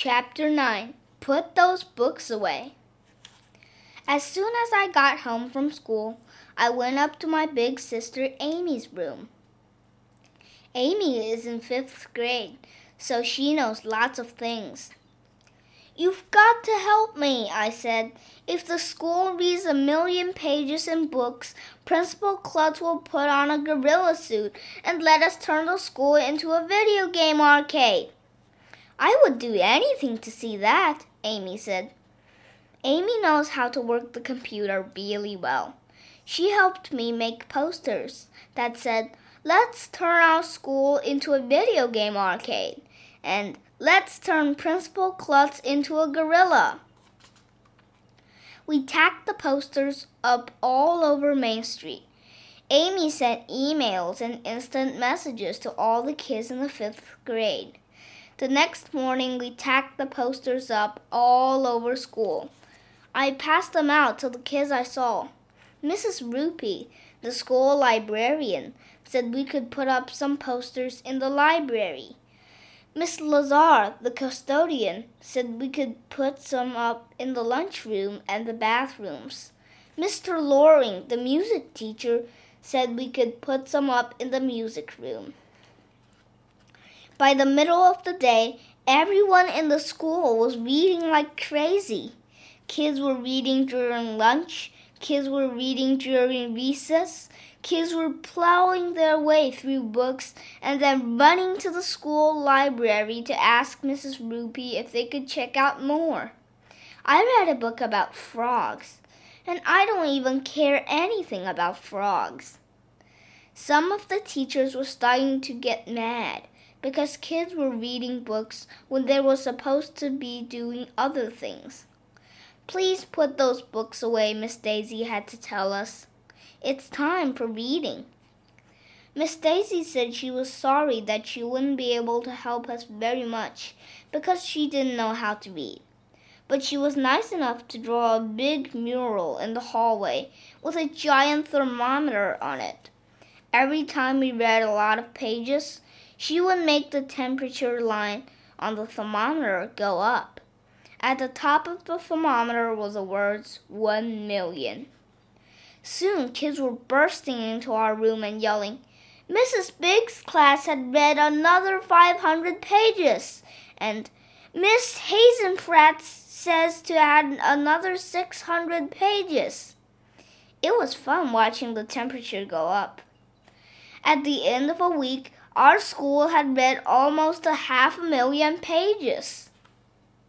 Chapter 9 Put Those Books Away. As soon as I got home from school, I went up to my big sister Amy's room. Amy is in fifth grade, so she knows lots of things. You've got to help me, I said. If the school reads a million pages in books, Principal Klutz will put on a gorilla suit and let us turn the school into a video game arcade. I would do anything to see that, Amy said. Amy knows how to work the computer really well. She helped me make posters that said, Let's turn our school into a video game arcade, and Let's turn Principal Klutz into a gorilla. We tacked the posters up all over Main Street. Amy sent emails and instant messages to all the kids in the fifth grade. The next morning, we tacked the posters up all over school. I passed them out to the kids I saw. Mrs. Roopy, the school librarian, said we could put up some posters in the library. Miss Lazar, the custodian, said we could put some up in the lunchroom and the bathrooms. Mr. Loring, the music teacher, said we could put some up in the music room. By the middle of the day, everyone in the school was reading like crazy. Kids were reading during lunch, kids were reading during recess, kids were plowing their way through books and then running to the school library to ask Mrs. Roopy if they could check out more. I read a book about frogs, and I don't even care anything about frogs. Some of the teachers were starting to get mad because kids were reading books when they were supposed to be doing other things. Please put those books away, Miss Daisy had to tell us. It's time for reading. Miss Daisy said she was sorry that she wouldn't be able to help us very much because she didn't know how to read. But she was nice enough to draw a big mural in the hallway with a giant thermometer on it. Every time we read a lot of pages, she would make the temperature line on the thermometer go up. At the top of the thermometer was the words 1 million. Soon kids were bursting into our room and yelling, Mrs. Big's class had read another 500 pages, and Miss Hazenfratz says to add another 600 pages. It was fun watching the temperature go up. At the end of a week, our school had read almost a half a million pages.